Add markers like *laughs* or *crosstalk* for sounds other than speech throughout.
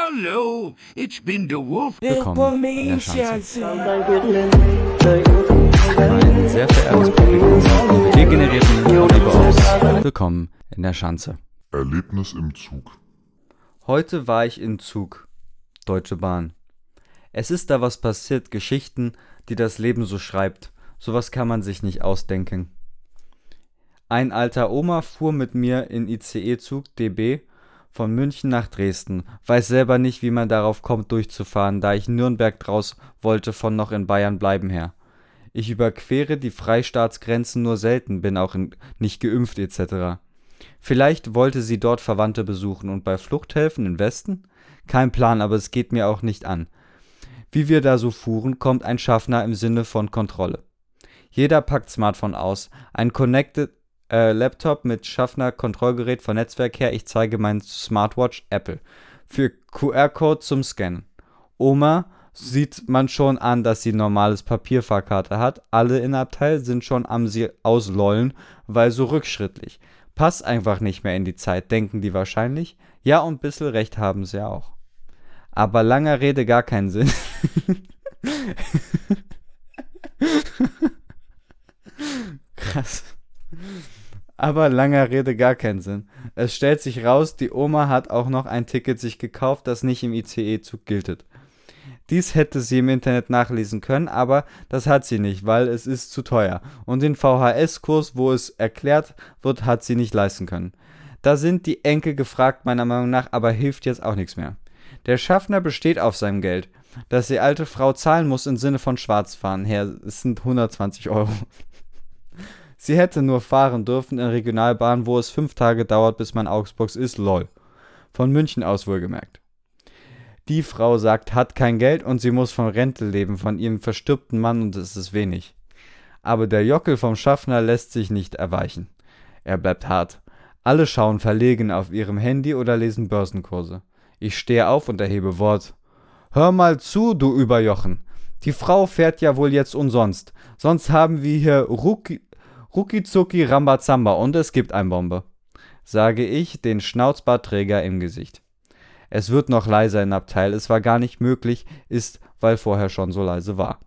Hallo, ich bin der Wolf. Willkommen in der Schanze. Mein sehr verehrtes Publikum, wir generierten Liebe aus. Willkommen in der Schanze. Erlebnis im Zug. Heute war ich im Zug. Deutsche Bahn. Es ist da was passiert, Geschichten, die das Leben so schreibt. Sowas kann man sich nicht ausdenken. Ein alter Oma fuhr mit mir in ICE-Zug DB von München nach Dresden. Weiß selber nicht, wie man darauf kommt, durchzufahren, da ich Nürnberg draus wollte von noch in Bayern bleiben her. Ich überquere die Freistaatsgrenzen nur selten, bin auch nicht geimpft etc. Vielleicht wollte sie dort Verwandte besuchen und bei Flucht helfen im Westen? Kein Plan, aber es geht mir auch nicht an. Wie wir da so fuhren, kommt ein Schaffner im Sinne von Kontrolle. Jeder packt Smartphone aus, ein Connected äh, Laptop mit Schaffner Kontrollgerät von Netzwerk her. Ich zeige mein Smartwatch Apple. Für QR-Code zum Scannen. Oma sieht man schon an, dass sie normales Papierfahrkarte hat. Alle in Abteil sind schon am sie auslollen, weil so rückschrittlich. Passt einfach nicht mehr in die Zeit, denken die wahrscheinlich. Ja, und ein bisschen recht haben sie auch. Aber langer Rede gar keinen Sinn. *laughs* Krass. Aber langer Rede gar keinen Sinn. Es stellt sich raus, die Oma hat auch noch ein Ticket sich gekauft, das nicht im ICE-Zug giltet. Dies hätte sie im Internet nachlesen können, aber das hat sie nicht, weil es ist zu teuer. Und den VHS-Kurs, wo es erklärt wird, hat sie nicht leisten können. Da sind die Enkel gefragt, meiner Meinung nach, aber hilft jetzt auch nichts mehr. Der Schaffner besteht auf seinem Geld. Dass die alte Frau zahlen muss im Sinne von Schwarzfahren her, es sind 120 Euro. Sie hätte nur fahren dürfen in Regionalbahn, wo es fünf Tage dauert, bis man Augsburgs ist, lol. Von München aus wohlgemerkt. Die Frau sagt, hat kein Geld und sie muss von Rente leben, von ihrem verstirbten Mann und es ist wenig. Aber der Jockel vom Schaffner lässt sich nicht erweichen. Er bleibt hart. Alle schauen verlegen auf ihrem Handy oder lesen Börsenkurse. Ich stehe auf und erhebe Wort. Hör mal zu, du Überjochen. Die Frau fährt ja wohl jetzt umsonst. Sonst haben wir hier Rucki Ruckizucki Rambazamba und es gibt ein Bombe, sage ich, den Schnauzbartträger im Gesicht. Es wird noch leiser im Abteil, es war gar nicht möglich, ist, weil vorher schon so leise war.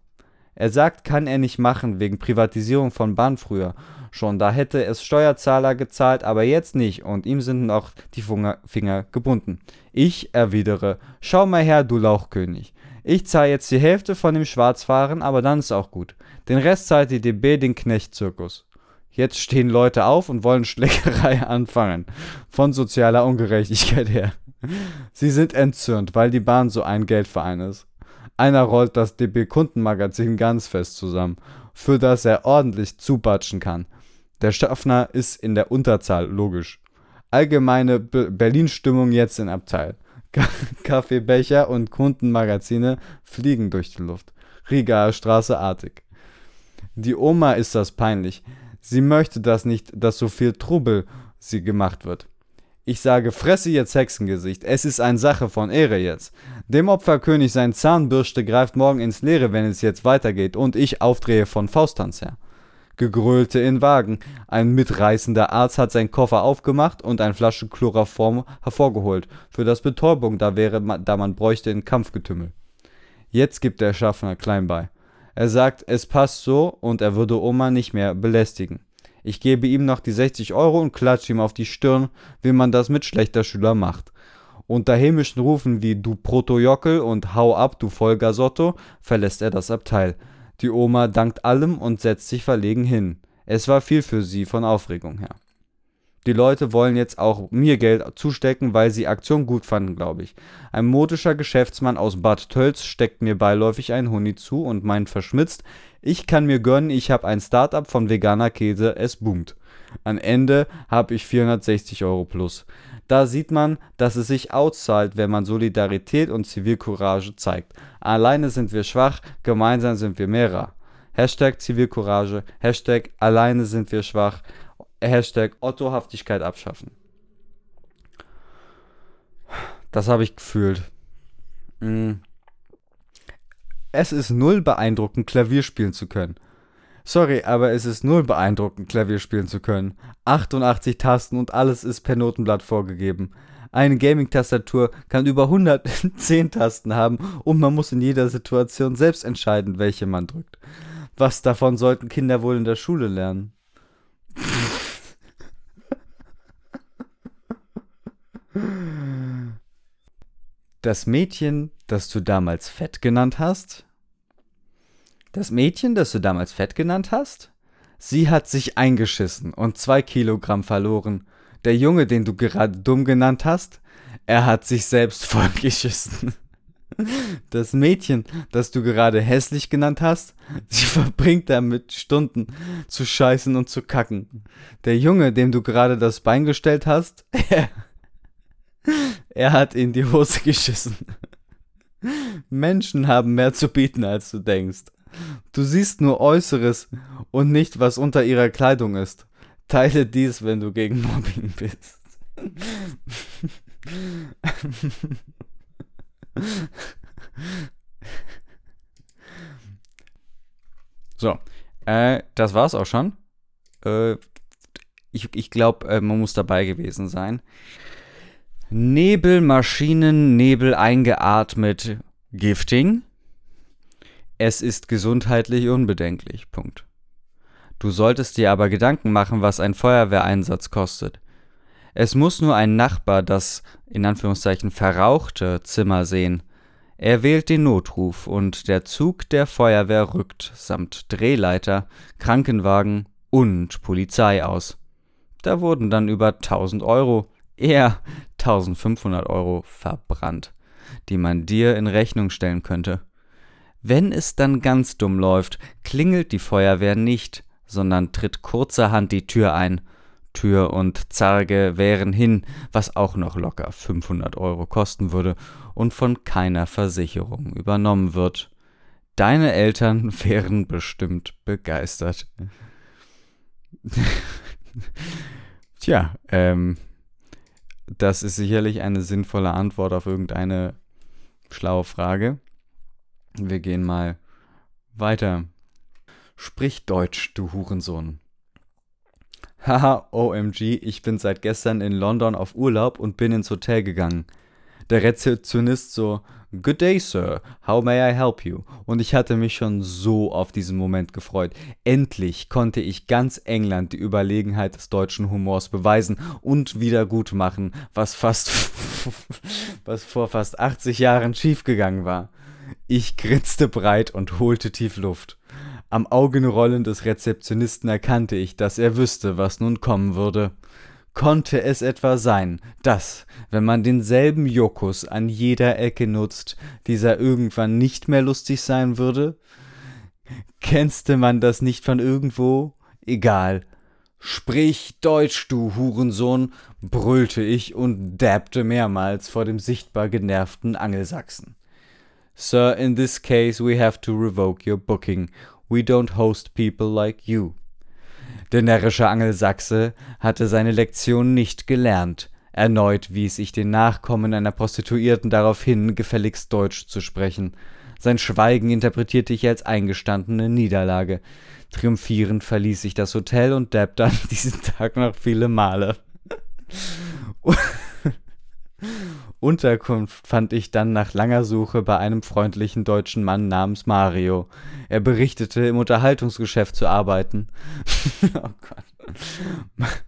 Er sagt, kann er nicht machen, wegen Privatisierung von Bahn früher. Schon da hätte es Steuerzahler gezahlt, aber jetzt nicht, und ihm sind auch die Finger gebunden. Ich erwidere, schau mal her, du Lauchkönig. Ich zahle jetzt die Hälfte von dem Schwarzfahren, aber dann ist auch gut. Den Rest zahlt die DB den Knechtzirkus. Jetzt stehen Leute auf und wollen Schlägerei *laughs* anfangen. Von sozialer Ungerechtigkeit her. Sie sind entzürnt, weil die Bahn so ein Geldverein ist. Einer rollt das DB Kundenmagazin ganz fest zusammen, für das er ordentlich zubatschen kann. Der Schaffner ist in der Unterzahl, logisch. Allgemeine Berlin-Stimmung jetzt in Abteil. *laughs* Kaffeebecher und Kundenmagazine fliegen durch die Luft. Rigaer Straße artig. Die Oma ist das peinlich. Sie möchte das nicht, dass so viel Trubel sie gemacht wird. Ich sage, fresse jetzt Hexengesicht, es ist eine Sache von Ehre jetzt. Dem Opferkönig sein Zahnbürste greift morgen ins Leere, wenn es jetzt weitergeht und ich aufdrehe von Fausttanz her. Gegrölte in Wagen. Ein mitreißender Arzt hat seinen Koffer aufgemacht und eine Flasche Chloroform hervorgeholt, für das Betäubung da wäre, da man bräuchte in Kampfgetümmel. Jetzt gibt der Schaffner klein bei. Er sagt, es passt so und er würde Oma nicht mehr belästigen. Ich gebe ihm noch die 60 Euro und klatsche ihm auf die Stirn, wie man das mit schlechter Schüler macht. Unter hämischen Rufen wie du Protojockel und hau ab, du Vollgasotto, verlässt er das Abteil. Die Oma dankt allem und setzt sich verlegen hin. Es war viel für sie von Aufregung her. Die Leute wollen jetzt auch mir Geld zustecken, weil sie Aktion gut fanden, glaube ich. Ein modischer Geschäftsmann aus Bad Tölz steckt mir beiläufig einen Huni zu und meint verschmitzt, ich kann mir gönnen, ich habe ein Startup von veganer Käse, es boomt. Am Ende habe ich 460 Euro plus. Da sieht man, dass es sich auszahlt, wenn man Solidarität und Zivilcourage zeigt. Alleine sind wir schwach, gemeinsam sind wir mehrer. Hashtag Zivilcourage, Hashtag alleine sind wir schwach, Hashtag Ottohaftigkeit abschaffen. Das habe ich gefühlt. Mm. Es ist null beeindruckend, Klavier spielen zu können. Sorry, aber es ist null beeindruckend, Klavier spielen zu können. 88 Tasten und alles ist per Notenblatt vorgegeben. Eine Gaming-Tastatur kann über 110 *laughs* Tasten haben und man muss in jeder Situation selbst entscheiden, welche man drückt. Was davon sollten Kinder wohl in der Schule lernen? Das Mädchen, das du damals fett genannt hast? Das Mädchen, das du damals fett genannt hast? Sie hat sich eingeschissen und zwei Kilogramm verloren. Der Junge, den du gerade dumm genannt hast, er hat sich selbst *laughs* vollgeschissen. Das Mädchen, das du gerade hässlich genannt hast, sie *laughs* verbringt damit Stunden zu scheißen und zu kacken. Der Junge, dem du gerade das Bein gestellt hast, *laughs* er, er hat in die Hose geschissen. Menschen haben mehr zu bieten, als du denkst. Du siehst nur Äußeres und nicht, was unter ihrer Kleidung ist. Teile dies, wenn du gegen Mobbing bist. So, äh, das war's auch schon. Äh, ich ich glaube, äh, man muss dabei gewesen sein. Nebelmaschinen, Nebel eingeatmet, Gifting. Es ist gesundheitlich unbedenklich. Punkt. Du solltest dir aber Gedanken machen, was ein Feuerwehreinsatz kostet. Es muss nur ein Nachbar das, in Anführungszeichen, verrauchte Zimmer sehen. Er wählt den Notruf und der Zug der Feuerwehr rückt samt Drehleiter, Krankenwagen und Polizei aus. Da wurden dann über 1000 Euro, eher 1500 Euro verbrannt, die man dir in Rechnung stellen könnte. Wenn es dann ganz dumm läuft, klingelt die Feuerwehr nicht, sondern tritt kurzerhand die Tür ein Tür und Zarge wären hin, was auch noch locker 500 Euro kosten würde und von keiner Versicherung übernommen wird. Deine Eltern *laughs* wären bestimmt begeistert. *laughs* Tja, ähm, das ist sicherlich eine sinnvolle Antwort auf irgendeine schlaue Frage. Wir gehen mal weiter. Sprich Deutsch, du Hurensohn. Haha, OMG, ich bin seit gestern in London auf Urlaub und bin ins Hotel gegangen. Der Rezeptionist so, Good day, Sir. How may I help you? Und ich hatte mich schon so auf diesen Moment gefreut. Endlich konnte ich ganz England die Überlegenheit des deutschen Humors beweisen und wieder gut machen, was fast, *laughs* was vor fast 80 Jahren schiefgegangen war. Ich grinste breit und holte tief Luft. Am Augenrollen des Rezeptionisten erkannte ich, dass er wüsste, was nun kommen würde. Konnte es etwa sein, dass, wenn man denselben Jokus an jeder Ecke nutzt, dieser irgendwann nicht mehr lustig sein würde? Kennste man das nicht von irgendwo? Egal. Sprich Deutsch, du Hurensohn, brüllte ich und dabbte mehrmals vor dem sichtbar genervten Angelsachsen. Sir, in this case we have to revoke your booking We don't host people like you. Der närrische Angelsachse hatte seine Lektion nicht gelernt. Erneut wies ich den Nachkommen einer Prostituierten darauf hin, gefälligst Deutsch zu sprechen. Sein Schweigen interpretierte ich als eingestandene Niederlage. Triumphierend verließ ich das Hotel und dabbte an *laughs* diesem Tag noch viele Male. Unterkunft fand ich dann nach langer Suche bei einem freundlichen deutschen Mann namens Mario. Er berichtete, im Unterhaltungsgeschäft zu arbeiten. *laughs* oh Gott.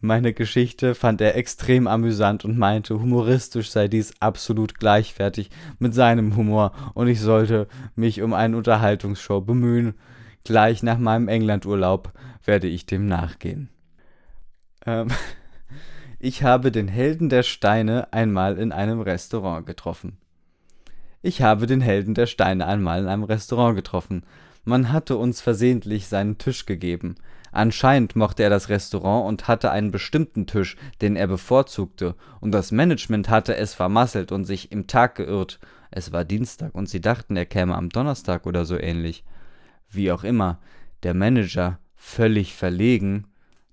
Meine Geschichte fand er extrem amüsant und meinte, humoristisch sei dies absolut gleichwertig mit seinem Humor und ich sollte mich um eine Unterhaltungsshow bemühen. Gleich nach meinem Englandurlaub werde ich dem nachgehen. Ähm ich habe den Helden der Steine einmal in einem Restaurant getroffen. Ich habe den Helden der Steine einmal in einem Restaurant getroffen. Man hatte uns versehentlich seinen Tisch gegeben. Anscheinend mochte er das Restaurant und hatte einen bestimmten Tisch, den er bevorzugte, und das Management hatte es vermasselt und sich im Tag geirrt. Es war Dienstag und sie dachten, er käme am Donnerstag oder so ähnlich. Wie auch immer, der Manager, völlig verlegen,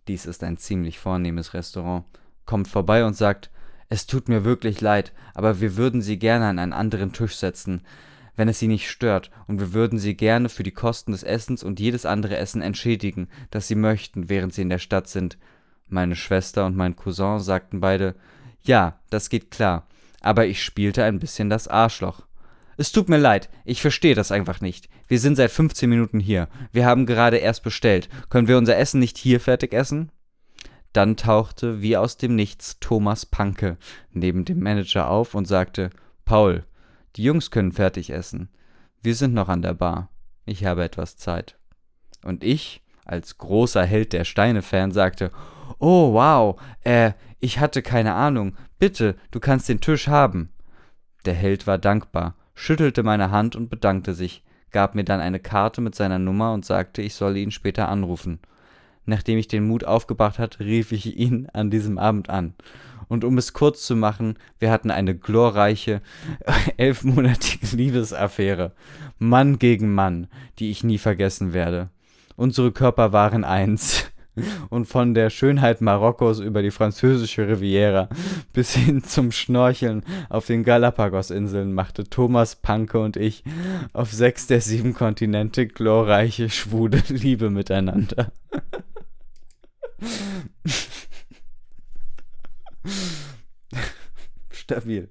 dies ist ein ziemlich vornehmes Restaurant, kommt vorbei und sagt, es tut mir wirklich leid, aber wir würden Sie gerne an einen anderen Tisch setzen, wenn es Sie nicht stört, und wir würden Sie gerne für die Kosten des Essens und jedes andere Essen entschädigen, das Sie möchten, während Sie in der Stadt sind. Meine Schwester und mein Cousin sagten beide, Ja, das geht klar. Aber ich spielte ein bisschen das Arschloch. Es tut mir leid, ich verstehe das einfach nicht. Wir sind seit 15 Minuten hier. Wir haben gerade erst bestellt. Können wir unser Essen nicht hier fertig essen? Dann tauchte wie aus dem Nichts Thomas Panke neben dem Manager auf und sagte: Paul, die Jungs können fertig essen. Wir sind noch an der Bar. Ich habe etwas Zeit. Und ich, als großer Held der Steine-Fan, sagte: Oh, wow, äh, ich hatte keine Ahnung. Bitte, du kannst den Tisch haben. Der Held war dankbar schüttelte meine Hand und bedankte sich, gab mir dann eine Karte mit seiner Nummer und sagte, ich solle ihn später anrufen. Nachdem ich den Mut aufgebracht hatte, rief ich ihn an diesem Abend an. Und um es kurz zu machen, wir hatten eine glorreiche, *laughs* elfmonatige Liebesaffäre. Mann gegen Mann, die ich nie vergessen werde. Unsere Körper waren eins *laughs* und von der Schönheit Marokkos über die französische Riviera bis hin zum Schnorcheln auf den Galapagos-Inseln machte Thomas Panke und ich auf sechs der sieben Kontinente glorreiche, schwule Liebe miteinander. *laughs* *laughs* Stabil.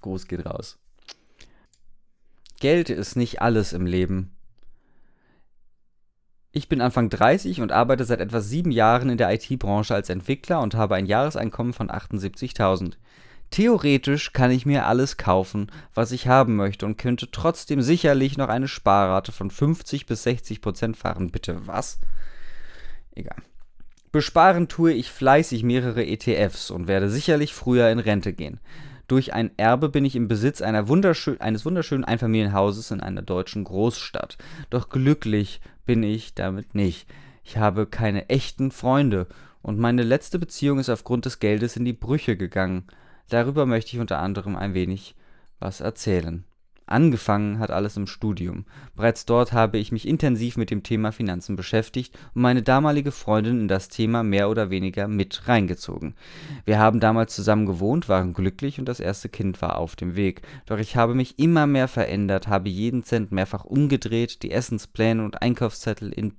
Groß geht raus. Geld ist nicht alles im Leben. Ich bin Anfang 30 und arbeite seit etwa sieben Jahren in der IT-Branche als Entwickler und habe ein Jahreseinkommen von 78.000. Theoretisch kann ich mir alles kaufen, was ich haben möchte und könnte trotzdem sicherlich noch eine Sparrate von 50 bis 60 Prozent fahren. Bitte was? Egal. Besparen tue ich fleißig mehrere ETFs und werde sicherlich früher in Rente gehen. Durch ein Erbe bin ich im Besitz wunderschön eines wunderschönen Einfamilienhauses in einer deutschen Großstadt. Doch glücklich bin ich damit nicht. Ich habe keine echten Freunde und meine letzte Beziehung ist aufgrund des Geldes in die Brüche gegangen. Darüber möchte ich unter anderem ein wenig was erzählen. Angefangen hat alles im Studium. Bereits dort habe ich mich intensiv mit dem Thema Finanzen beschäftigt und meine damalige Freundin in das Thema mehr oder weniger mit reingezogen. Wir haben damals zusammen gewohnt, waren glücklich und das erste Kind war auf dem Weg. Doch ich habe mich immer mehr verändert, habe jeden Cent mehrfach umgedreht, die Essenspläne und Einkaufszettel in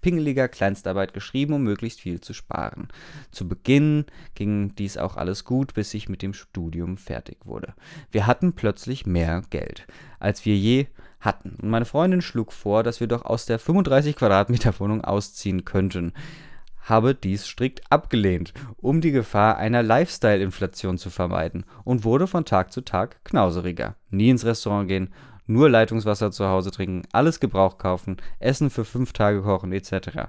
pingeliger Kleinstarbeit geschrieben, um möglichst viel zu sparen. Zu Beginn ging dies auch alles gut, bis ich mit dem Studium fertig wurde. Wir hatten plötzlich mehr Geld als wir je hatten. Und meine Freundin schlug vor, dass wir doch aus der 35 Quadratmeter Wohnung ausziehen könnten. Habe dies strikt abgelehnt, um die Gefahr einer Lifestyle-Inflation zu vermeiden und wurde von Tag zu Tag knauseriger. Nie ins Restaurant gehen, nur Leitungswasser zu Hause trinken, alles Gebrauch kaufen, Essen für fünf Tage kochen etc.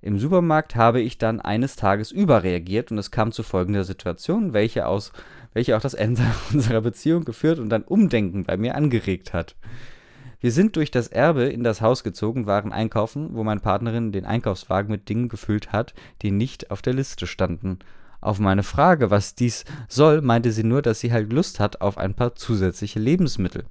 Im Supermarkt habe ich dann eines Tages überreagiert und es kam zu folgender Situation, welche, aus, welche auch das Ende *laughs* unserer Beziehung geführt und ein Umdenken bei mir angeregt hat. Wir sind durch das Erbe in das Haus gezogen, waren einkaufen, wo meine Partnerin den Einkaufswagen mit Dingen gefüllt hat, die nicht auf der Liste standen. Auf meine Frage, was dies soll, meinte sie nur, dass sie halt Lust hat auf ein paar zusätzliche Lebensmittel.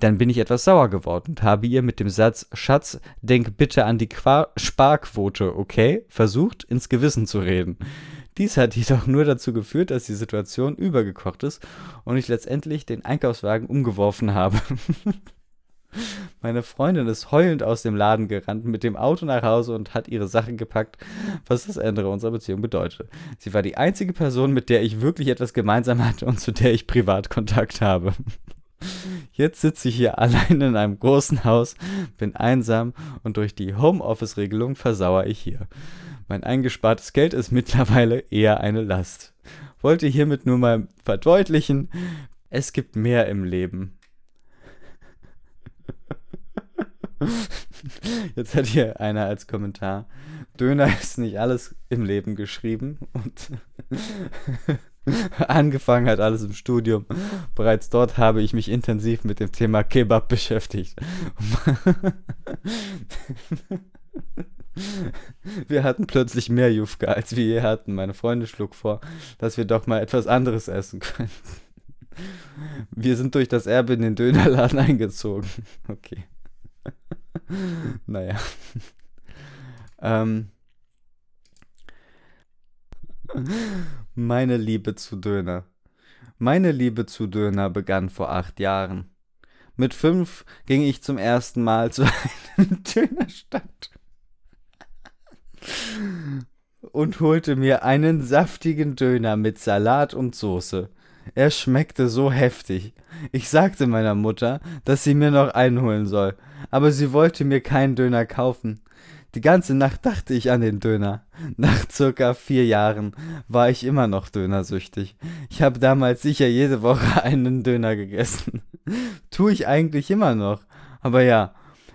Dann bin ich etwas sauer geworden und habe ihr mit dem Satz Schatz, denk bitte an die Qua Sparquote, okay? versucht, ins Gewissen zu reden. Dies hat jedoch nur dazu geführt, dass die Situation übergekocht ist und ich letztendlich den Einkaufswagen umgeworfen habe. *laughs* Meine Freundin ist heulend aus dem Laden gerannt, mit dem Auto nach Hause und hat ihre Sachen gepackt, was das Ende unserer Beziehung bedeutet. Sie war die einzige Person, mit der ich wirklich etwas gemeinsam hatte und zu der ich Privatkontakt habe. *laughs* Jetzt sitze ich hier allein in einem großen Haus, bin einsam und durch die Homeoffice-Regelung versauere ich hier. Mein eingespartes Geld ist mittlerweile eher eine Last. Wollte hiermit nur mal verdeutlichen, es gibt mehr im Leben. *laughs* Jetzt hat hier einer als Kommentar, Döner ist nicht alles im Leben geschrieben und *laughs* Angefangen hat alles im Studium. Bereits dort habe ich mich intensiv mit dem Thema Kebab beschäftigt. *laughs* Wir hatten plötzlich mehr Jufka, als wir je hatten. Meine Freundin schlug vor, dass wir doch mal etwas anderes essen können. Wir sind durch das Erbe in den Dönerladen *laughs* eingezogen. Okay. Naja. Ähm. Meine Liebe zu Döner. Meine Liebe zu Döner begann vor acht Jahren. Mit fünf ging ich zum ersten Mal zu *laughs* einem Dönerstand. Und holte mir einen saftigen Döner mit Salat und Soße. Er schmeckte so heftig. Ich sagte meiner Mutter, dass sie mir noch einen holen soll, aber sie wollte mir keinen Döner kaufen. Die ganze Nacht dachte ich an den Döner. Nach circa vier Jahren war ich immer noch dönersüchtig. Ich habe damals sicher jede Woche einen Döner gegessen. *laughs* Tue ich eigentlich immer noch. Aber ja,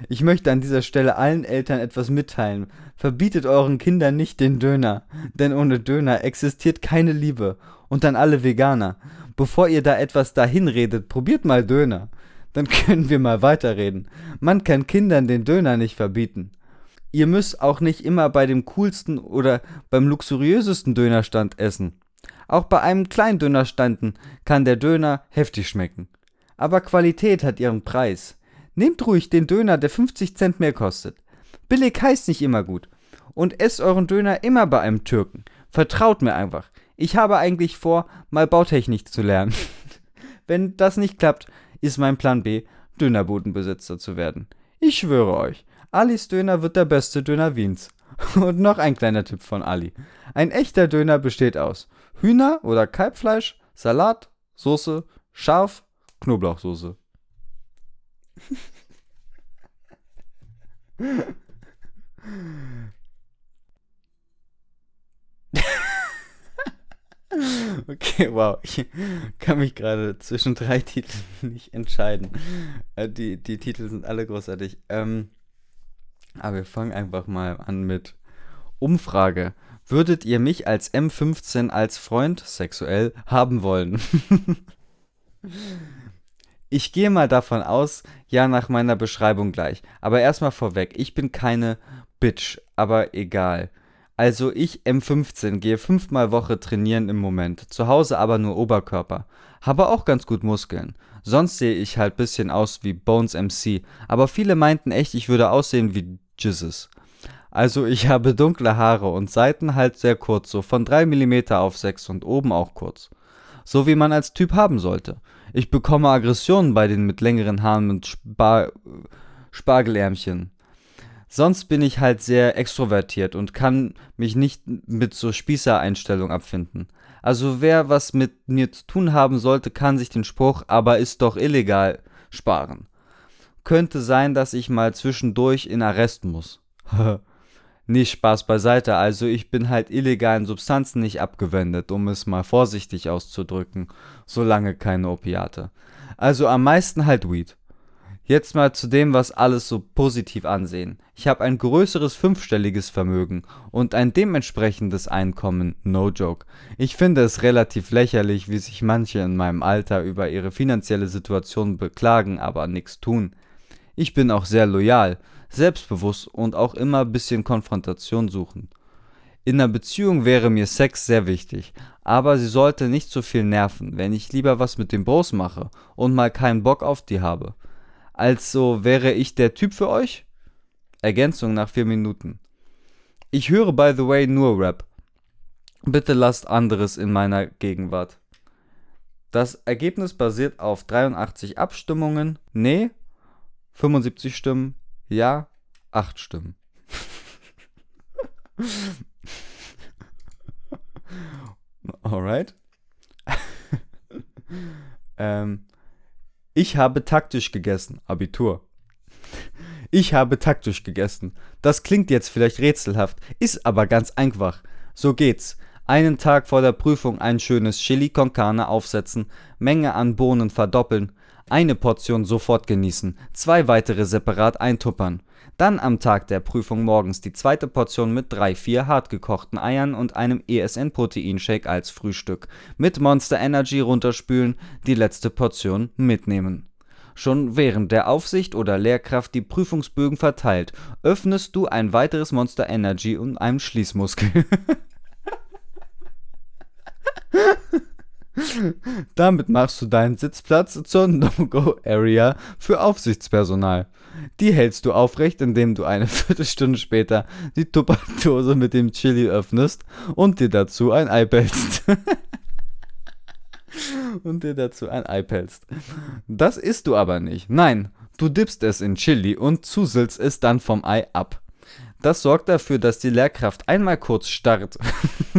ich möchte an dieser Stelle allen Eltern etwas mitteilen. Verbietet euren Kindern nicht den Döner, denn ohne Döner existiert keine Liebe. Und an alle Veganer. Bevor ihr da etwas dahin redet, probiert mal Döner. Dann *laughs* können wir mal weiterreden. Man kann Kindern den Döner nicht verbieten. Ihr müsst auch nicht immer bei dem coolsten oder beim luxuriösesten Dönerstand essen. Auch bei einem kleinen Dönerstanden kann der Döner heftig schmecken. Aber Qualität hat ihren Preis. Nehmt ruhig den Döner, der 50 Cent mehr kostet. Billig heißt nicht immer gut. Und esst euren Döner immer bei einem Türken. Vertraut mir einfach. Ich habe eigentlich vor, mal Bautechnik zu lernen. *laughs* Wenn das nicht klappt, ist mein Plan B, Dönerbudenbesitzer zu werden. Ich schwöre euch, Alis Döner wird der beste Döner Wiens. *laughs* Und noch ein kleiner Tipp von Ali. Ein echter Döner besteht aus Hühner- oder Kalbfleisch, Salat, Soße, Scharf, Knoblauchsoße. *laughs* Okay, wow. Ich kann mich gerade zwischen drei Titeln *laughs* nicht entscheiden. Äh, die, die Titel sind alle großartig. Ähm, aber wir fangen einfach mal an mit Umfrage. Würdet ihr mich als M15 als Freund sexuell haben wollen? *laughs* ich gehe mal davon aus, ja, nach meiner Beschreibung gleich. Aber erstmal vorweg, ich bin keine Bitch, aber egal. Also ich M15 gehe fünfmal Woche trainieren im Moment, zu Hause aber nur Oberkörper. Habe auch ganz gut Muskeln. Sonst sehe ich halt bisschen aus wie Bones MC, aber viele meinten echt, ich würde aussehen wie Jesus. Also ich *laughs* habe dunkle Haare und Seiten halt sehr kurz, so von 3 mm auf 6 und oben auch kurz. So wie man als Typ haben sollte. Ich bekomme Aggressionen bei den mit längeren Haaren und Spar Spargelärmchen. Sonst bin ich halt sehr extrovertiert und kann mich nicht mit so Spießereinstellung abfinden. Also wer was mit mir zu tun haben sollte, kann sich den Spruch, aber ist doch illegal, sparen. Könnte sein, dass ich mal zwischendurch in Arrest muss. *laughs* Nicht Spaß beiseite, also ich bin halt illegalen Substanzen nicht abgewendet, um es mal vorsichtig auszudrücken, solange keine Opiate. Also am meisten halt Weed. Jetzt mal zu dem, was alles so positiv ansehen. Ich habe ein größeres fünfstelliges Vermögen und ein dementsprechendes Einkommen, no joke. Ich finde es relativ lächerlich, wie sich manche in meinem Alter über ihre finanzielle Situation beklagen, aber nichts tun. Ich bin auch sehr loyal, selbstbewusst und auch immer bisschen Konfrontation suchen. In einer Beziehung wäre mir Sex sehr wichtig, aber sie sollte nicht so viel nerven, wenn ich lieber was mit dem Bros mache und mal keinen Bock auf die habe. Also wäre ich der Typ für euch? Ergänzung nach vier Minuten. Ich höre by the way nur Rap. Bitte lasst anderes in meiner Gegenwart. Das Ergebnis basiert auf 83 Abstimmungen. Nee. 75 Stimmen. Ja. 8 Stimmen. *laughs* Alright. *laughs* ähm, ich habe taktisch gegessen. Abitur. Ich habe taktisch gegessen. Das klingt jetzt vielleicht rätselhaft, ist aber ganz einfach. So geht's. Einen Tag vor der Prüfung ein schönes Chili con Carne aufsetzen, Menge an Bohnen verdoppeln, eine Portion sofort genießen, zwei weitere separat eintuppern. Dann am Tag der Prüfung morgens die zweite Portion mit drei, vier hartgekochten Eiern und einem ESN-Proteinshake als Frühstück. Mit Monster Energy runterspülen, die letzte Portion mitnehmen. Schon während der Aufsicht oder Lehrkraft die Prüfungsbögen verteilt, öffnest du ein weiteres Monster Energy und einen Schließmuskel. *laughs* *laughs* Damit machst du deinen Sitzplatz zur No-Go-Area für Aufsichtspersonal. Die hältst du aufrecht, indem du eine *laughs* Viertelstunde später die Tupperdose mit dem Chili öffnest und dir dazu ein Ei pelzt. *laughs* und dir dazu ein Ei pelzt. Das isst du aber nicht. Nein, du dippst es in Chili und zuselst es dann vom Ei ab. Das sorgt dafür, dass die Lehrkraft einmal kurz starrt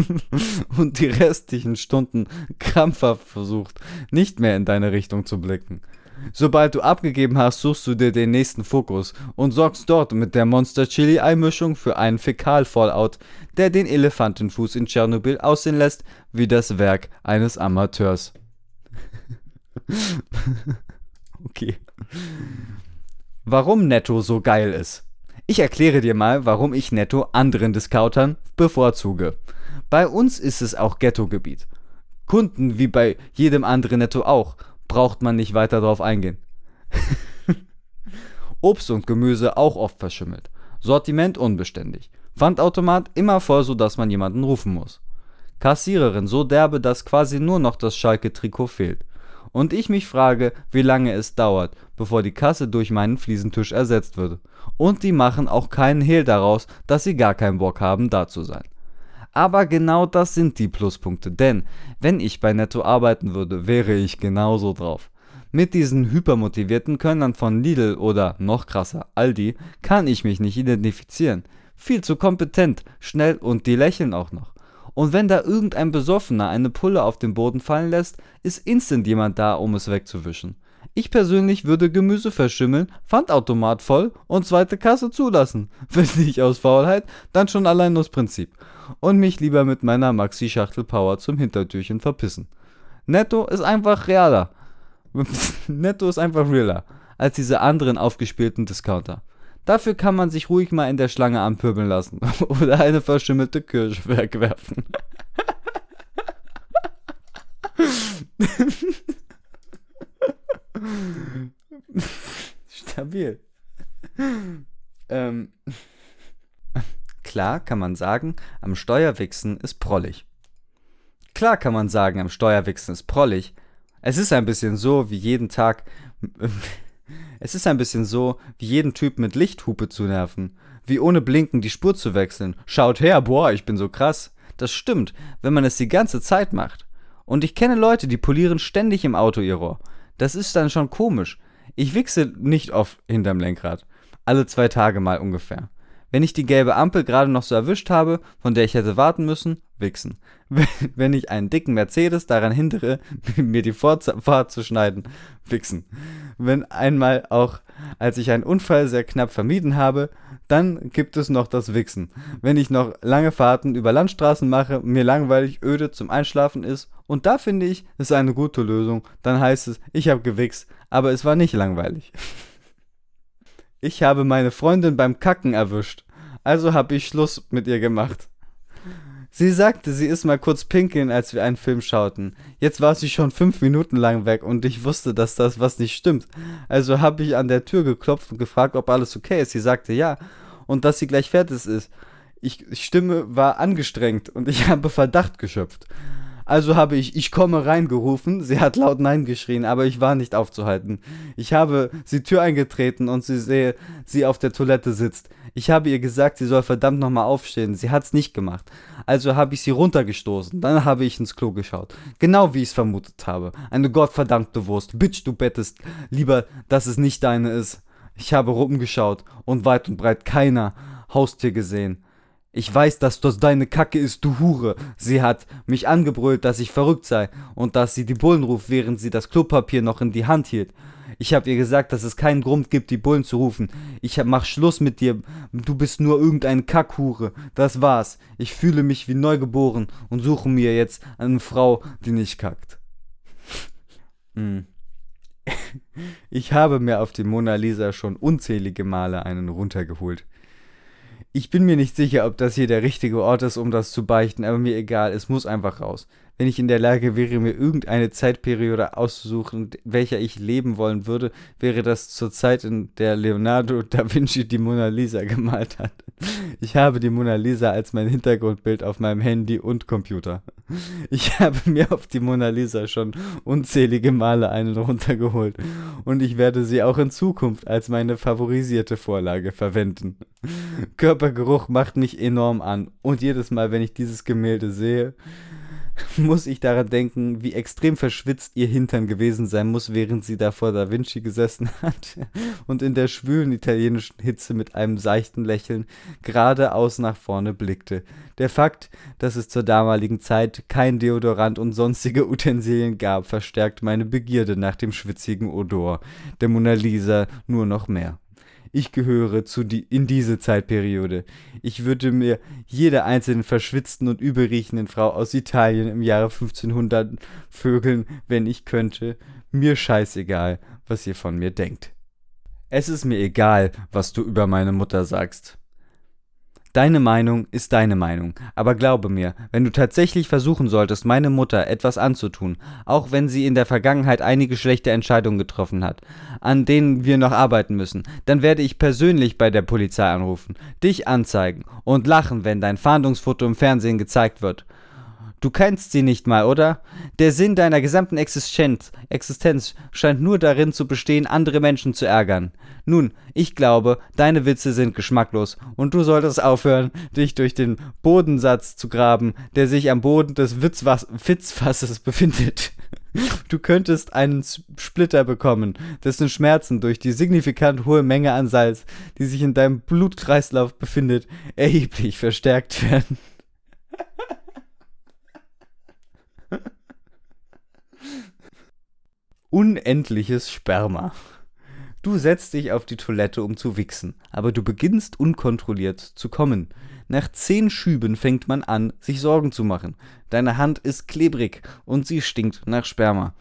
*laughs* und die restlichen Stunden krampfhaft versucht, nicht mehr in deine Richtung zu blicken. Sobald du abgegeben hast, suchst du dir den nächsten Fokus und sorgst dort mit der Monster Chili Einmischung für einen Fäkal-Fallout, der den Elefantenfuß in Tschernobyl aussehen lässt wie das Werk eines Amateurs. *laughs* okay. Warum Netto so geil ist. Ich erkläre dir mal, warum ich Netto anderen Discountern bevorzuge. Bei uns ist es auch Ghetto-Gebiet. Kunden wie bei jedem anderen Netto auch braucht man nicht weiter drauf eingehen. *laughs* Obst und Gemüse auch oft verschimmelt. Sortiment unbeständig. Pfandautomat immer voll, sodass man jemanden rufen muss. Kassiererin so derbe, dass quasi nur noch das Schalke-Trikot fehlt. Und ich mich frage, wie lange es dauert, bevor die Kasse durch meinen Fliesentisch ersetzt wird. Und die machen auch keinen Hehl daraus, dass sie gar keinen Bock haben, da zu sein. Aber genau das sind die Pluspunkte, denn wenn ich bei Netto arbeiten würde, wäre ich genauso drauf. Mit diesen hypermotivierten Könnern von Lidl oder noch krasser Aldi kann ich mich nicht identifizieren. Viel zu kompetent, schnell und die lächeln auch noch. Und wenn da irgendein Besoffener eine Pulle auf den Boden fallen lässt, ist instant jemand da, um es wegzuwischen. Ich persönlich würde Gemüse verschimmeln, Pfandautomat voll und zweite Kasse zulassen. *laughs* Wenn nicht aus Faulheit, dann schon allein aus Prinzip und mich lieber mit meiner Maxi-Schachtel Power zum Hintertürchen verpissen. Netto ist einfach realer. *laughs* Netto ist einfach realer als diese anderen aufgespielten Discounter. Dafür kann man sich ruhig mal in der Schlange anpöbeln lassen *laughs* oder eine verschimmelte Kirsche wegwerfen. Stabil. Ähm. Klar kann man sagen, am Steuerwichsen ist prollig. Klar kann man sagen, am Steuerwichsen ist prollig. Es ist ein bisschen so, wie jeden Tag. Es ist ein bisschen so, wie jeden Typ mit Lichthupe zu nerven. Wie ohne Blinken die Spur zu wechseln. Schaut her, boah, ich bin so krass. Das stimmt, wenn man es die ganze Zeit macht. Und ich kenne Leute, die polieren ständig im Auto ihr Rohr. Das ist dann schon komisch. Ich wichse nicht oft hinterm Lenkrad. Alle zwei Tage mal ungefähr. Wenn ich die gelbe Ampel gerade noch so erwischt habe, von der ich hätte warten müssen, wichsen. *laughs* Wenn ich einen dicken Mercedes daran hindere, *laughs* mir die Vorfahrt zu schneiden, wichsen. Wenn einmal auch, als ich einen Unfall sehr knapp vermieden habe, dann gibt es noch das Wichsen. Wenn ich noch lange Fahrten über Landstraßen mache, mir langweilig öde zum Einschlafen ist, und da finde ich, ist eine gute Lösung, dann heißt es, ich habe gewichst, aber es war nicht langweilig. *laughs* Ich habe meine Freundin beim Kacken erwischt. Also habe ich Schluss mit ihr gemacht. Sie sagte, sie ist mal kurz pinkeln, als wir einen Film schauten. Jetzt war sie schon fünf Minuten lang weg und ich wusste, dass das was nicht stimmt. Also habe ich an der Tür geklopft und gefragt, ob alles okay ist. Sie sagte ja und dass sie gleich fertig ist. Ich Stimme war angestrengt und ich *laughs* habe Verdacht geschöpft. Also habe ich Ich komme reingerufen. Sie hat laut Nein geschrien, aber ich war nicht aufzuhalten. Ich habe sie Tür eingetreten und sie sehe, sie auf der Toilette sitzt. Ich habe ihr gesagt, sie soll verdammt nochmal aufstehen. Sie hat's nicht gemacht. Also habe ich sie runtergestoßen. Dann habe ich ins Klo geschaut. Genau wie ich es vermutet habe. Eine gottverdammte Wurst. Bitch, du bettest lieber, dass es nicht deine ist. Ich habe rumgeschaut und weit und breit keiner Haustier gesehen. Ich weiß, dass das deine Kacke ist, du Hure. Sie hat mich angebrüllt, dass ich verrückt sei und dass sie die Bullen ruft, während sie das Klopapier noch in die Hand hielt. Ich habe ihr gesagt, dass es keinen Grund gibt, die Bullen zu rufen. Ich mach Schluss mit dir. Du bist nur irgendeine Kackhure. Das war's. Ich fühle mich wie neugeboren und suche mir jetzt eine Frau, die nicht kackt. *laughs* hm. *laughs* Ich habe mir auf die Mona Lisa schon unzählige Male einen runtergeholt. Ich bin mir nicht sicher, ob das hier der richtige Ort ist, um das zu beichten, aber mir egal, es muss einfach raus. Wenn ich in der Lage wäre, mir irgendeine Zeitperiode auszusuchen, in welcher ich leben wollen würde, wäre das zur Zeit, in der Leonardo da Vinci die Mona Lisa gemalt hat. Ich habe die Mona Lisa als mein Hintergrundbild auf meinem Handy und Computer. Ich habe mir auf die Mona Lisa schon unzählige Male einen runtergeholt und ich werde sie auch in Zukunft als meine favorisierte Vorlage verwenden. Körpergeruch macht mich enorm an und jedes Mal, wenn ich dieses Gemälde sehe, *laughs* muss ich daran denken, wie extrem verschwitzt ihr Hintern gewesen sein muss, während sie da vor Da Vinci gesessen *laughs* hat und in der schwülen italienischen Hitze mit einem seichten Lächeln geradeaus nach vorne blickte. Der Fakt, dass es zur damaligen Zeit kein Deodorant und sonstige Utensilien gab, verstärkt meine Begierde nach dem schwitzigen Odor der Mona Lisa nur noch mehr. Ich gehöre zu die, in diese Zeitperiode. Ich würde mir jede einzelne verschwitzten und übelriechenden Frau aus Italien im Jahre 1500 vögeln, wenn ich könnte. Mir scheißegal, was ihr von mir denkt. Es ist mir egal, was du über meine Mutter sagst. Deine Meinung ist deine Meinung, aber glaube mir, wenn du tatsächlich versuchen solltest, meine Mutter etwas anzutun, auch wenn sie in der Vergangenheit einige schlechte Entscheidungen getroffen hat, an denen wir noch arbeiten müssen, dann werde ich persönlich bei der Polizei anrufen, dich anzeigen und lachen, wenn dein Fahndungsfoto im Fernsehen gezeigt wird. Du kennst sie nicht mal, oder? Der Sinn deiner gesamten Existenz, Existenz scheint nur darin zu bestehen, andere Menschen zu ärgern. Nun, ich glaube, deine Witze sind geschmacklos und du solltest aufhören, dich durch den Bodensatz zu graben, der sich am Boden des Witzwas Witzfasses befindet. *laughs* Du könntest einen Splitter bekommen, dessen Schmerzen durch die signifikant hohe Menge an Salz, die sich in deinem Blutkreislauf befindet, erheblich verstärkt werden. Unendliches Sperma. Du setzt dich auf die Toilette, um zu wichsen, aber du beginnst unkontrolliert zu kommen. Nach zehn Schüben fängt man an, sich Sorgen zu machen. Deine Hand ist klebrig und sie stinkt nach Sperma.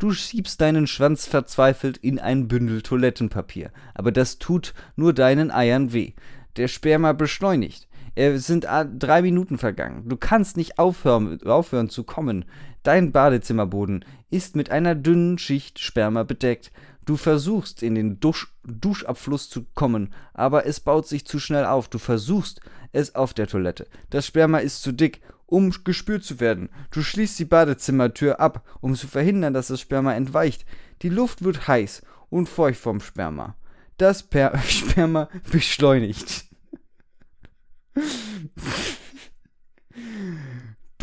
Du schiebst deinen Schwanz verzweifelt in ein Bündel Toilettenpapier, aber das tut nur deinen Eiern weh. Der Sperma beschleunigt. Es sind drei Minuten vergangen. Du kannst nicht aufhören, aufhören zu kommen. Dein Badezimmerboden ist mit einer dünnen Schicht Sperma bedeckt. Du versuchst in den Dusch Duschabfluss zu kommen, aber es baut sich zu schnell auf. Du versuchst es auf der Toilette. Das Sperma ist zu dick, um gespürt zu werden. Du schließt die Badezimmertür ab, um zu verhindern, dass das Sperma entweicht. Die Luft wird heiß und feucht vom Sperma. Das per *laughs* Sperma beschleunigt.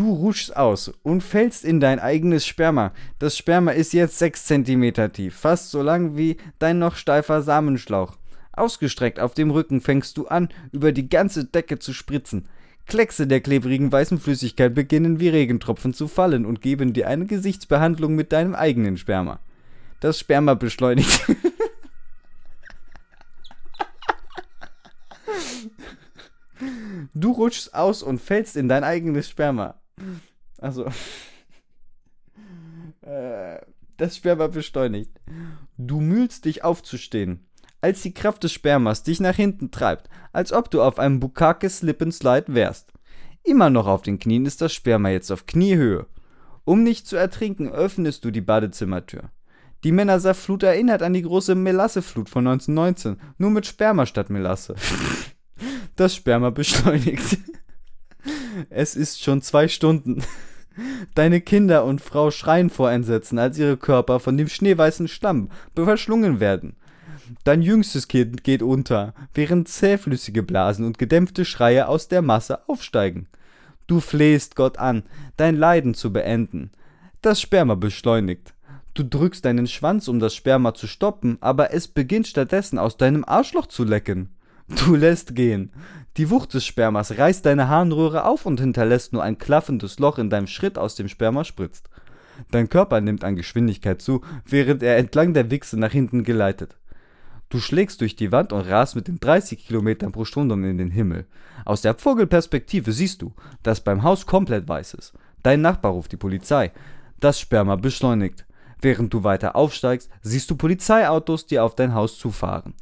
Du rutschst aus und fällst in dein eigenes Sperma. Das Sperma ist jetzt 6 cm tief, fast so lang wie dein noch steifer Samenschlauch. Ausgestreckt auf dem Rücken fängst du an, über die ganze Decke zu spritzen. Kleckse der klebrigen weißen Flüssigkeit beginnen wie Regentropfen zu fallen und geben dir eine Gesichtsbehandlung mit deinem eigenen Sperma. Das Sperma beschleunigt. *laughs* du rutschst aus und fällst in dein eigenes Sperma. Also. äh, das Sperma beschleunigt. Du mühlst dich aufzustehen, als die Kraft des Spermas dich nach hinten treibt, als ob du auf einem Bukake Slip and Slide wärst. Immer noch auf den Knien ist das Sperma jetzt auf Kniehöhe. Um nicht zu ertrinken, öffnest du die Badezimmertür. Die Männersaftflut erinnert an die große Melasseflut von 1919, nur mit Sperma statt Melasse. *laughs* Das Sperma beschleunigt. Es ist schon zwei Stunden. *laughs* Deine Kinder und Frau schreien vor Entsetzen, als ihre Körper von dem schneeweißen Schlamm verschlungen werden. Dein jüngstes Kind geht unter, während zähflüssige Blasen und gedämpfte Schreie aus der Masse aufsteigen. Du flehst Gott an, dein Leiden zu beenden. Das Sperma beschleunigt. Du drückst deinen Schwanz, um das Sperma zu stoppen, aber es beginnt stattdessen aus deinem Arschloch zu lecken. Du lässt gehen. Die Wucht des Spermas reißt deine Harnröhre auf und hinterlässt nur ein klaffendes Loch in deinem Schritt aus dem Sperma spritzt. Dein Körper nimmt an Geschwindigkeit zu, während er entlang der Wichse nach hinten geleitet. Du schlägst durch die Wand und rast mit den 30 Kilometern pro Stunde in den Himmel. Aus der Vogelperspektive siehst du, dass beim Haus komplett weiß ist. Dein Nachbar ruft die Polizei. Das Sperma beschleunigt. Während du weiter aufsteigst, siehst du Polizeiautos, die auf dein Haus zufahren.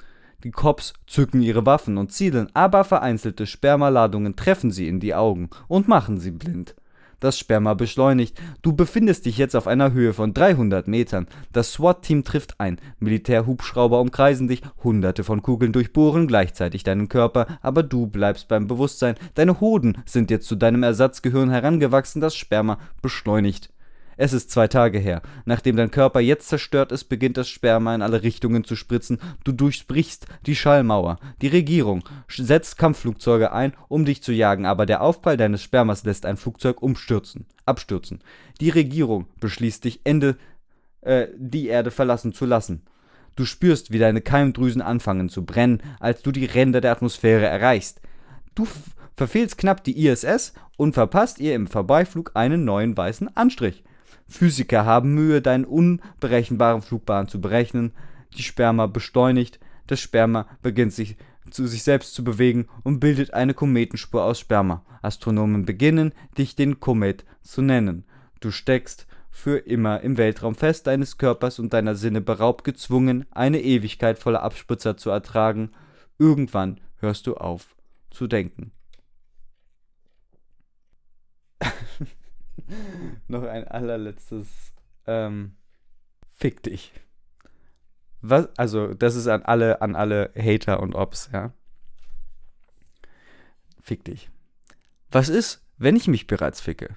Die Cops zücken ihre Waffen und zielen, aber vereinzelte Spermaladungen treffen sie in die Augen und machen sie blind. Das Sperma beschleunigt. Du befindest dich jetzt auf einer Höhe von 300 Metern. Das SWAT-Team trifft ein. Militärhubschrauber umkreisen dich. Hunderte von Kugeln durchbohren gleichzeitig deinen Körper, aber du bleibst beim Bewusstsein. Deine Hoden sind jetzt zu deinem Ersatzgehirn herangewachsen. Das Sperma beschleunigt. Es ist zwei Tage her. Nachdem dein Körper jetzt zerstört ist, beginnt das Sperma in alle Richtungen zu spritzen. Du durchbrichst die Schallmauer. Die Regierung setzt Kampfflugzeuge ein, um dich zu jagen, aber der Aufprall deines Spermas lässt ein Flugzeug umstürzen, abstürzen. Die Regierung beschließt dich Ende äh, die Erde verlassen zu lassen. Du spürst, wie deine Keimdrüsen anfangen zu brennen, als du die Ränder der Atmosphäre erreichst. Du verfehlst knapp die ISS und verpasst ihr im Vorbeiflug einen neuen weißen Anstrich. Physiker haben Mühe, deinen unberechenbaren Flugbahn zu berechnen. Die Sperma beschleunigt. Das Sperma beginnt sich zu sich selbst zu bewegen und bildet eine Kometenspur aus Sperma. Astronomen beginnen, dich den Komet zu nennen. Du steckst für immer im Weltraum fest, deines Körpers und deiner Sinne beraubt, gezwungen, eine Ewigkeit voller Abspritzer zu ertragen. Irgendwann hörst du auf zu denken. *laughs* noch ein allerletztes. Ähm, fick dich. Was, also, das ist an alle, an alle Hater und Ops, ja. Fick dich. Was ist, wenn ich mich bereits ficke?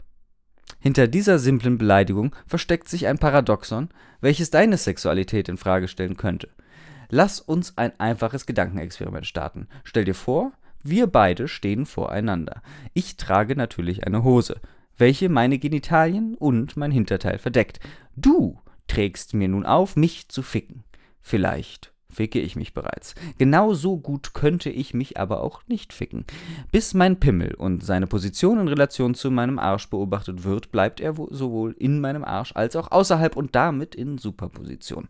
Hinter dieser simplen Beleidigung versteckt sich ein Paradoxon, welches deine Sexualität in Frage stellen könnte. Lass uns ein einfaches Gedankenexperiment starten. Stell dir vor, wir beide stehen voreinander. Ich trage natürlich eine Hose welche meine Genitalien und mein Hinterteil verdeckt. Du trägst mir nun auf, mich zu ficken. Vielleicht ficke ich mich bereits. Genauso gut könnte ich mich aber auch nicht ficken. Bis mein Pimmel und seine Position in Relation zu meinem Arsch beobachtet wird, bleibt er sowohl in meinem Arsch als auch außerhalb und damit in Superposition.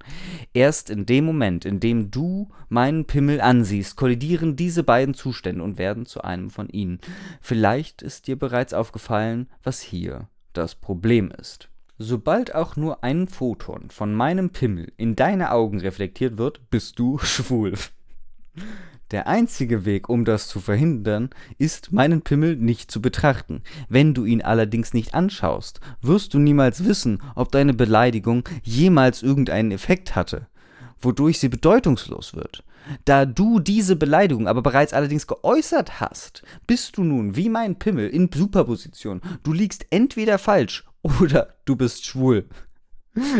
Erst in dem Moment, in dem du meinen Pimmel ansiehst, kollidieren diese beiden Zustände und werden zu einem von ihnen. Vielleicht ist dir bereits aufgefallen, was hier das Problem ist. Sobald auch nur ein Photon von meinem Pimmel in deine Augen reflektiert wird, bist du *laughs* schwul. Der einzige Weg, um das zu verhindern, ist, meinen Pimmel nicht zu betrachten. Wenn du ihn allerdings nicht anschaust, wirst du niemals wissen, ob deine Beleidigung jemals irgendeinen Effekt hatte, wodurch sie bedeutungslos wird. Da du diese Beleidigung aber bereits allerdings geäußert hast, bist du nun wie mein Pimmel in Superposition. Du liegst entweder falsch oder du bist schwul.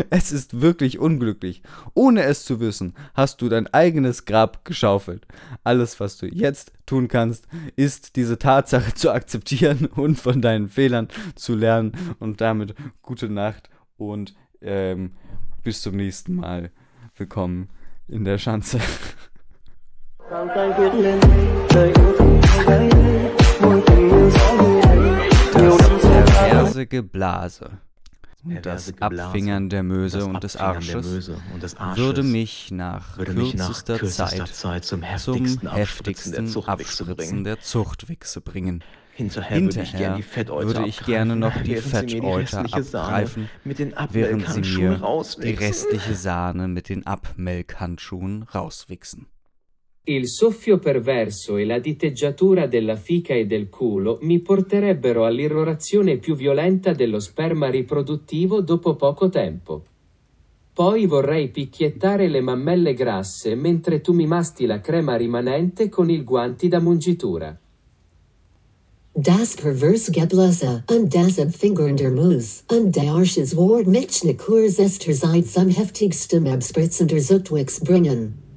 Es ist wirklich unglücklich. Ohne es zu wissen, hast du dein eigenes Grab geschaufelt. Alles, was du jetzt tun kannst, ist diese Tatsache zu akzeptieren *laughs* und von deinen Fehlern zu lernen. Und damit gute Nacht und ähm, bis zum nächsten Mal. Willkommen in der Schanze. Und das Abfingern der Möse und des Arsches würde mich nach kürzester Zeit zum heftigsten Abspritzen der Zuchtwichse bringen. Hinterher, würde ich gerne noch die Fettäuter abgreifen, während sie mir die restliche Sahne mit den Abmelkhandschuhen rauswichsen. Il soffio perverso e la diteggiatura della fica e del culo mi porterebbero all'irrorazione più violenta dello sperma riproduttivo dopo poco tempo. Poi vorrei picchiettare le mammelle grasse mentre tu mi masti la crema rimanente con il guanti da mungitura. Das perverse Geblase und das abfingernde Mus und der Arsches Ward mich nach Kurs zum heftigsten Abspritzender Zuchtwix bringen.